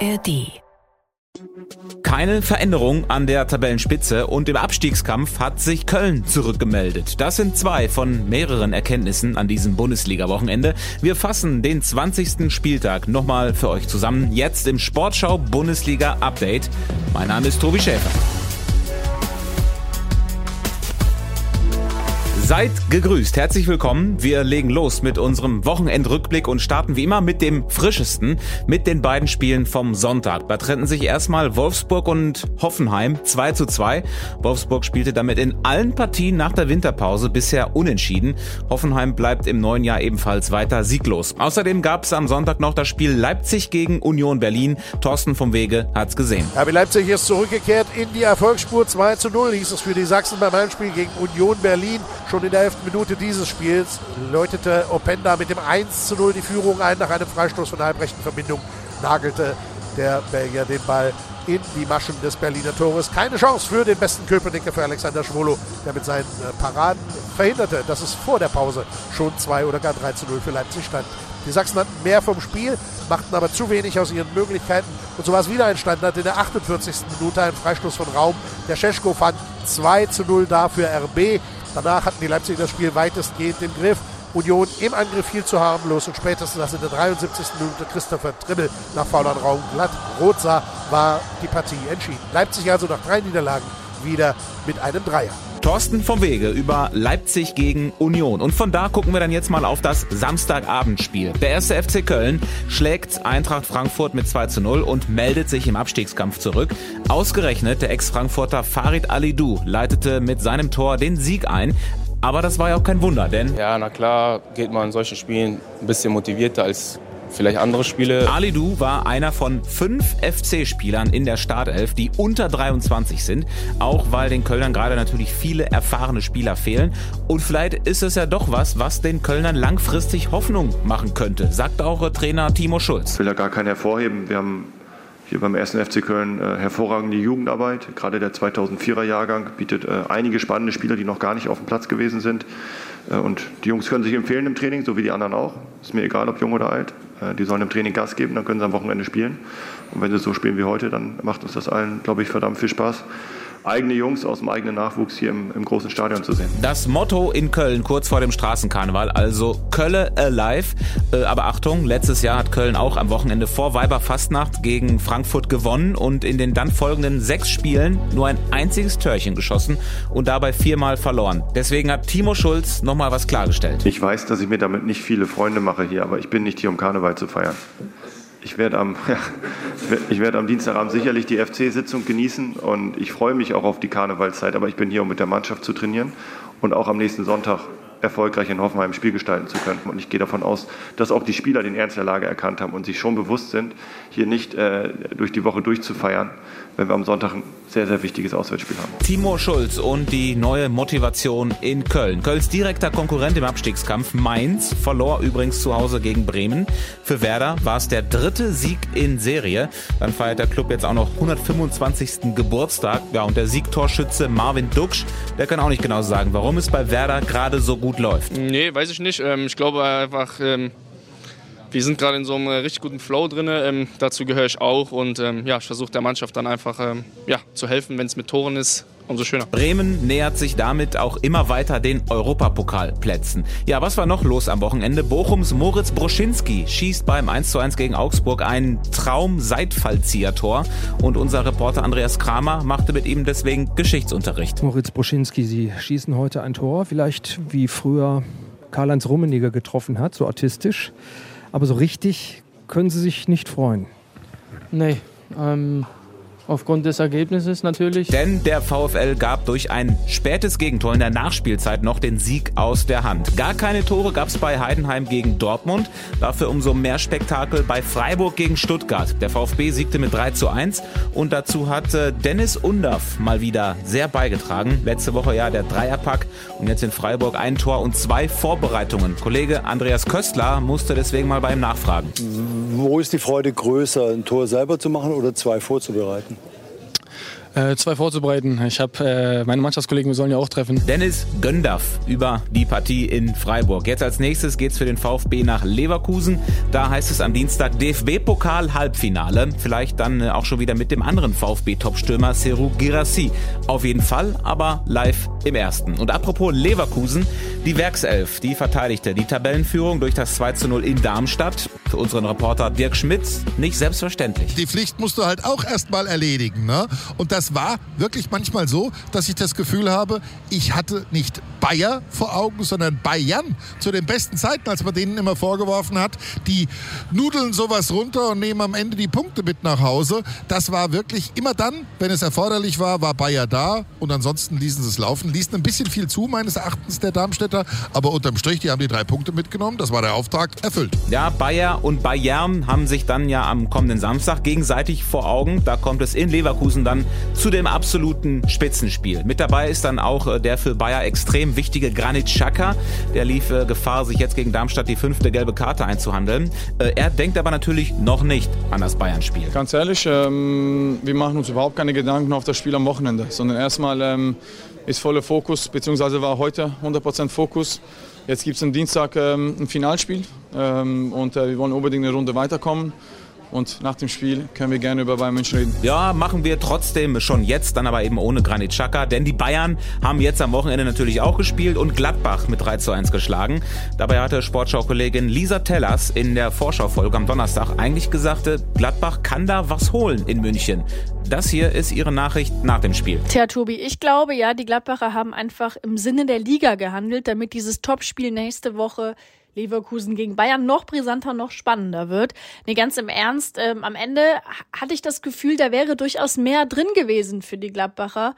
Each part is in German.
ARD. Keine Veränderung an der Tabellenspitze und im Abstiegskampf hat sich Köln zurückgemeldet. Das sind zwei von mehreren Erkenntnissen an diesem Bundesliga-Wochenende. Wir fassen den 20. Spieltag nochmal für euch zusammen, jetzt im Sportschau Bundesliga Update. Mein Name ist Tobi Schäfer. Seid gegrüßt, herzlich willkommen. Wir legen los mit unserem Wochenendrückblick und starten wie immer mit dem frischesten, mit den beiden Spielen vom Sonntag. Da trennten sich erstmal Wolfsburg und Hoffenheim 2 zu 2. Wolfsburg spielte damit in allen Partien nach der Winterpause bisher unentschieden. Hoffenheim bleibt im neuen Jahr ebenfalls weiter sieglos. Außerdem gab es am Sonntag noch das Spiel Leipzig gegen Union Berlin. Thorsten vom Wege hat's gesehen. RB Leipzig ist zurückgekehrt in die Erfolgsspur 2 zu 0 hieß es für die Sachsen beim Heimspiel gegen Union Berlin. Schon in der 11. Minute dieses Spiels läutete Openda mit dem 1 zu 0 die Führung ein. Nach einem Freistoß von der halbrechten Verbindung nagelte der Belgier den Ball in die Maschen des Berliner Tores. Keine Chance für den besten Köpenicker, für Alexander Schwolo, der mit seinen äh, Paraden verhinderte, dass es vor der Pause schon 2 oder gar 3 zu 0 für Leipzig stand. Die Sachsen hatten mehr vom Spiel, machten aber zu wenig aus ihren Möglichkeiten. Und so war es wieder ein Standard in der 48. Minute, ein Freistoß von Raum. Der Scheschko fand 2 zu 0 da für RB. Danach hatten die Leipziger das Spiel weitestgehend im Griff. Union im Angriff viel zu harmlos und spätestens als in der 73. Minute Christopher Trimmel nach faulern Raum glatt rot sah, war die Partie entschieden. Leipzig also nach drei Niederlagen wieder mit einem Dreier. Thorsten vom Wege über Leipzig gegen Union. Und von da gucken wir dann jetzt mal auf das Samstagabendspiel. Der erste FC Köln schlägt Eintracht Frankfurt mit 2 zu 0 und meldet sich im Abstiegskampf zurück. Ausgerechnet der Ex-Frankfurter Farid Alidou leitete mit seinem Tor den Sieg ein. Aber das war ja auch kein Wunder, denn... Ja, na klar geht man in solchen Spielen ein bisschen motivierter als vielleicht andere Spiele. Alidou war einer von fünf FC-Spielern in der Startelf, die unter 23 sind. Auch weil den Kölnern gerade natürlich viele erfahrene Spieler fehlen. Und vielleicht ist es ja doch was, was den Kölnern langfristig Hoffnung machen könnte, sagt auch Trainer Timo Schulz. Ich will ja gar keinen hervorheben. Wir haben hier beim 1. FC Köln äh, hervorragende Jugendarbeit. Gerade der 2004er Jahrgang bietet äh, einige spannende Spieler, die noch gar nicht auf dem Platz gewesen sind. Äh, und die Jungs können sich empfehlen im Training, so wie die anderen auch. Ist mir egal, ob jung oder alt. Äh, die sollen im Training Gas geben, dann können sie am Wochenende spielen. Und wenn sie so spielen wie heute, dann macht uns das allen, glaube ich, verdammt viel Spaß eigene Jungs aus dem eigenen Nachwuchs hier im, im, großen Stadion zu sehen. Das Motto in Köln kurz vor dem Straßenkarneval, also Kölle alive. Äh, aber Achtung, letztes Jahr hat Köln auch am Wochenende vor Weiberfastnacht gegen Frankfurt gewonnen und in den dann folgenden sechs Spielen nur ein einziges Törchen geschossen und dabei viermal verloren. Deswegen hat Timo Schulz nochmal was klargestellt. Ich weiß, dass ich mir damit nicht viele Freunde mache hier, aber ich bin nicht hier, um Karneval zu feiern. Ich werde am, ja, ich am Dienstagabend sicherlich die FC-Sitzung genießen und ich freue mich auch auf die Karnevalszeit, aber ich bin hier, um mit der Mannschaft zu trainieren und auch am nächsten Sonntag erfolgreich in Hoffenheim Spiel gestalten zu können. Und ich gehe davon aus, dass auch die Spieler den Ernst der Lage erkannt haben und sich schon bewusst sind, hier nicht äh, durch die Woche durchzufeiern, wenn wir am Sonntag ein sehr, sehr wichtiges Auswärtsspiel haben. Timo Schulz und die neue Motivation in Köln. Kölns direkter Konkurrent im Abstiegskampf, Mainz, verlor übrigens zu Hause gegen Bremen. Für Werder war es der dritte Sieg in Serie. Dann feiert der Club jetzt auch noch 125. Geburtstag. Ja, und der Siegtorschütze Marvin Duksch, der kann auch nicht genau sagen, warum es bei Werder gerade so gut läuft. Nee, weiß ich nicht. Ähm, ich glaube einfach, ähm, wir sind gerade in so einem richtig guten Flow drin. Ähm, dazu gehöre ich auch. Und ähm, ja, ich versuche der Mannschaft dann einfach ähm, ja, zu helfen, wenn es mit Toren ist. Umso schöner. Bremen nähert sich damit auch immer weiter den Europapokalplätzen. Ja, was war noch los am Wochenende? Bochums Moritz Broschinski schießt beim 1:1 gegen Augsburg ein Traum-Seitfallzieher-Tor und unser Reporter Andreas Kramer machte mit ihm deswegen Geschichtsunterricht. Moritz Broschinski, Sie schießen heute ein Tor, vielleicht wie früher Karl-Heinz Rummeniger getroffen hat, so artistisch. Aber so richtig können Sie sich nicht freuen. Nee, ähm, Aufgrund des Ergebnisses natürlich. Denn der VfL gab durch ein spätes Gegentor in der Nachspielzeit noch den Sieg aus der Hand. Gar keine Tore gab es bei Heidenheim gegen Dortmund. Dafür umso mehr Spektakel bei Freiburg gegen Stuttgart. Der VfB siegte mit 3 zu 1 und dazu hat Dennis Undaff mal wieder sehr beigetragen. Letzte Woche ja der Dreierpack und jetzt in Freiburg ein Tor und zwei Vorbereitungen. Kollege Andreas Köstler musste deswegen mal bei ihm nachfragen. Wo ist die Freude größer, ein Tor selber zu machen oder zwei vorzubereiten? Äh, zwei vorzubereiten. Ich habe äh, meine Mannschaftskollegen, wir sollen ja auch treffen. Dennis Göndaff über die Partie in Freiburg. Jetzt als nächstes geht's für den VfB nach Leverkusen. Da heißt es am Dienstag DFB-Pokal Halbfinale. Vielleicht dann äh, auch schon wieder mit dem anderen VfB-Topstürmer Seru Girassi. Auf jeden Fall, aber live im ersten. Und apropos Leverkusen, die Werkself, die verteidigte die Tabellenführung durch das 2 zu 0 in Darmstadt. Für unseren Reporter Dirk Schmitz nicht selbstverständlich. Die Pflicht musst du halt auch erstmal erledigen. Ne? Und das war wirklich manchmal so, dass ich das Gefühl habe, ich hatte nicht Bayer vor Augen, sondern Bayern zu den besten Zeiten, als man denen immer vorgeworfen hat, die nudeln sowas runter und nehmen am Ende die Punkte mit nach Hause. Das war wirklich immer dann, wenn es erforderlich war, war Bayer da und ansonsten ließen sie es laufen. Ließen ein bisschen viel zu, meines Erachtens, der Darmstädter, aber unterm Strich, die haben die drei Punkte mitgenommen. Das war der Auftrag erfüllt. Ja, Bayer und Bayern haben sich dann ja am kommenden Samstag gegenseitig vor Augen. Da kommt es in Leverkusen dann zu dem absoluten Spitzenspiel. Mit dabei ist dann auch äh, der für Bayer extrem wichtige Granit Xhaka. Der lief äh, Gefahr, sich jetzt gegen Darmstadt die fünfte gelbe Karte einzuhandeln. Äh, er denkt aber natürlich noch nicht an das Bayern-Spiel. Ganz ehrlich, ähm, wir machen uns überhaupt keine Gedanken auf das Spiel am Wochenende, sondern erstmal ähm, ist voller Fokus, beziehungsweise war heute 100% Fokus. Jetzt gibt es am Dienstag ähm, ein Finalspiel ähm, und äh, wir wollen unbedingt eine Runde weiterkommen. Und nach dem Spiel können wir gerne über Bayern München reden. Ja, machen wir trotzdem schon jetzt, dann aber eben ohne Granit Xhaka, denn die Bayern haben jetzt am Wochenende natürlich auch gespielt und Gladbach mit 3 zu 1 geschlagen. Dabei hatte Sportschau-Kollegin Lisa Tellers in der Vorschaufolge am Donnerstag eigentlich gesagt, Gladbach kann da was holen in München. Das hier ist ihre Nachricht nach dem Spiel. Tja, Tobi, ich glaube ja, die Gladbacher haben einfach im Sinne der Liga gehandelt, damit dieses Topspiel nächste Woche Leverkusen gegen Bayern noch brisanter, noch spannender wird. Nee, ganz im Ernst, ähm, am Ende hatte ich das Gefühl, da wäre durchaus mehr drin gewesen für die Gladbacher.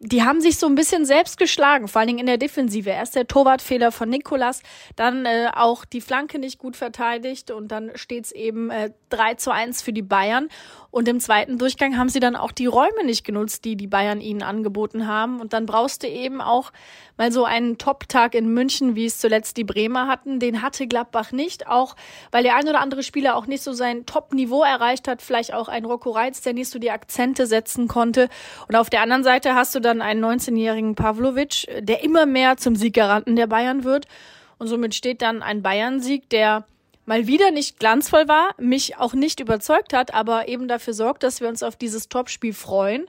Die haben sich so ein bisschen selbst geschlagen, vor allen Dingen in der Defensive. Erst der Torwartfehler von Nikolas, dann äh, auch die Flanke nicht gut verteidigt und dann steht's eben äh, 3 zu 1 für die Bayern. Und im zweiten Durchgang haben sie dann auch die Räume nicht genutzt, die die Bayern ihnen angeboten haben. Und dann brauchst du eben auch mal so einen Top-Tag in München, wie es zuletzt die Bremer hatten. Den hatte Gladbach nicht, auch weil der ein oder andere Spieler auch nicht so sein Top-Niveau erreicht hat. Vielleicht auch ein Rocco Reitz, der nicht so die Akzente setzen konnte. Und auf der anderen Seite hast du dann einen 19-jährigen Pavlovic, der immer mehr zum Sieggaranten der Bayern wird. Und somit steht dann ein Bayern-Sieg, der mal wieder nicht glanzvoll war, mich auch nicht überzeugt hat, aber eben dafür sorgt, dass wir uns auf dieses Topspiel freuen.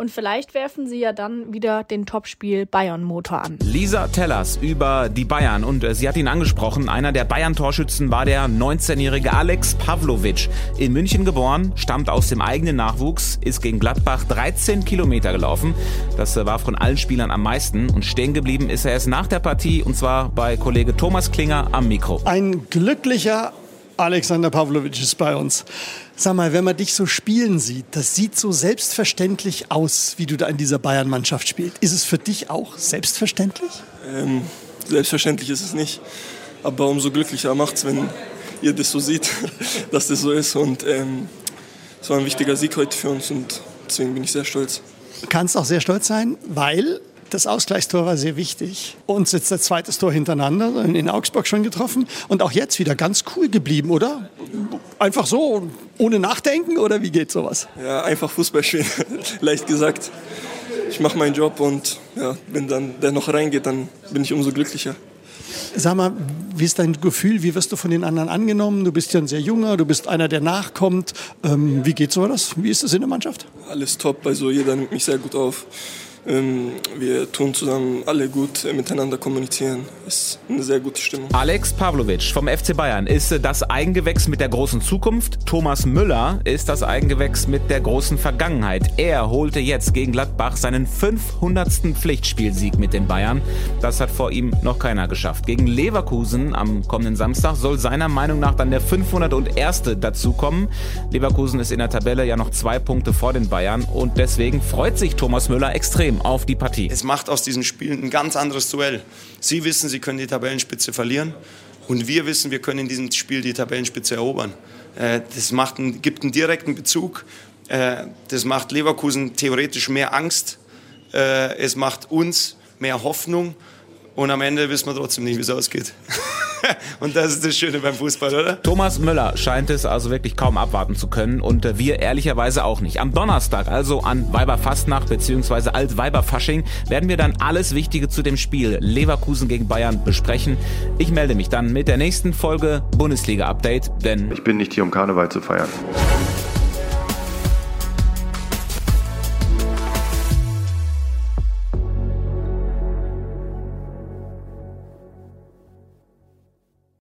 Und vielleicht werfen sie ja dann wieder den Topspiel Bayern-Motor an. Lisa Tellers über die Bayern. Und äh, sie hat ihn angesprochen. Einer der Bayern-Torschützen war der 19-jährige Alex Pavlovic. In München geboren, stammt aus dem eigenen Nachwuchs, ist gegen Gladbach 13 Kilometer gelaufen. Das äh, war von allen Spielern am meisten. Und stehen geblieben ist er erst nach der Partie. Und zwar bei Kollege Thomas Klinger am Mikro. Ein glücklicher Alexander Pavlovic ist bei uns. Sag mal, wenn man dich so spielen sieht, das sieht so selbstverständlich aus, wie du da in dieser Bayern-Mannschaft spielst. Ist es für dich auch selbstverständlich? Ähm, selbstverständlich ist es nicht. Aber umso glücklicher macht es, wenn ihr das so seht, dass das so ist. Und ähm, es war ein wichtiger Sieg heute für uns und deswegen bin ich sehr stolz. Kannst auch sehr stolz sein, weil das Ausgleichstor war sehr wichtig. Uns jetzt das zweite Tor hintereinander in Augsburg schon getroffen und auch jetzt wieder ganz cool geblieben, oder? Einfach so, ohne Nachdenken oder wie geht sowas? Ja, einfach Fußball spielen, leicht gesagt. Ich mache meinen Job und ja, wenn dann der noch reingeht, dann bin ich umso glücklicher. Sag mal, wie ist dein Gefühl? Wie wirst du von den anderen angenommen? Du bist ja ein sehr junger, du bist einer, der nachkommt. Ähm, wie geht so das? Wie ist das in der Mannschaft? Alles top, also jeder nimmt mich sehr gut auf. Ähm, wir tun zusammen alle gut äh, miteinander kommunizieren. Ist eine sehr gute Stimmung. Alex Pavlovic vom FC Bayern ist äh, das Eigengewächs mit der großen Zukunft. Thomas Müller ist das Eigengewächs mit der großen Vergangenheit. Er holte jetzt gegen Gladbach seinen 500. Pflichtspielsieg mit den Bayern. Das hat vor ihm noch keiner geschafft. Gegen Leverkusen am kommenden Samstag soll seiner Meinung nach dann der 501. dazukommen. Leverkusen ist in der Tabelle ja noch zwei Punkte vor den Bayern und deswegen freut sich Thomas Müller extrem extrem auf die Partie. Es macht aus diesen Spielen ein ganz anderes Duell. Sie wissen, sie können die Tabellenspitze verlieren und wir wissen, wir können in diesem Spiel die Tabellenspitze erobern. Äh, das macht einen, gibt einen direkten Bezug. Äh, das macht Leverkusen theoretisch mehr Angst. Äh, es macht uns mehr Hoffnung. Und am Ende wissen wir trotzdem nicht, wie es ausgeht. Und das ist das Schöne beim Fußball, oder? Thomas Müller scheint es also wirklich kaum abwarten zu können und äh, wir ehrlicherweise auch nicht. Am Donnerstag, also an Weiberfastnacht bzw. Altweiberfasching, werden wir dann alles Wichtige zu dem Spiel Leverkusen gegen Bayern besprechen. Ich melde mich dann mit der nächsten Folge Bundesliga Update, denn ich bin nicht hier, um Karneval zu feiern.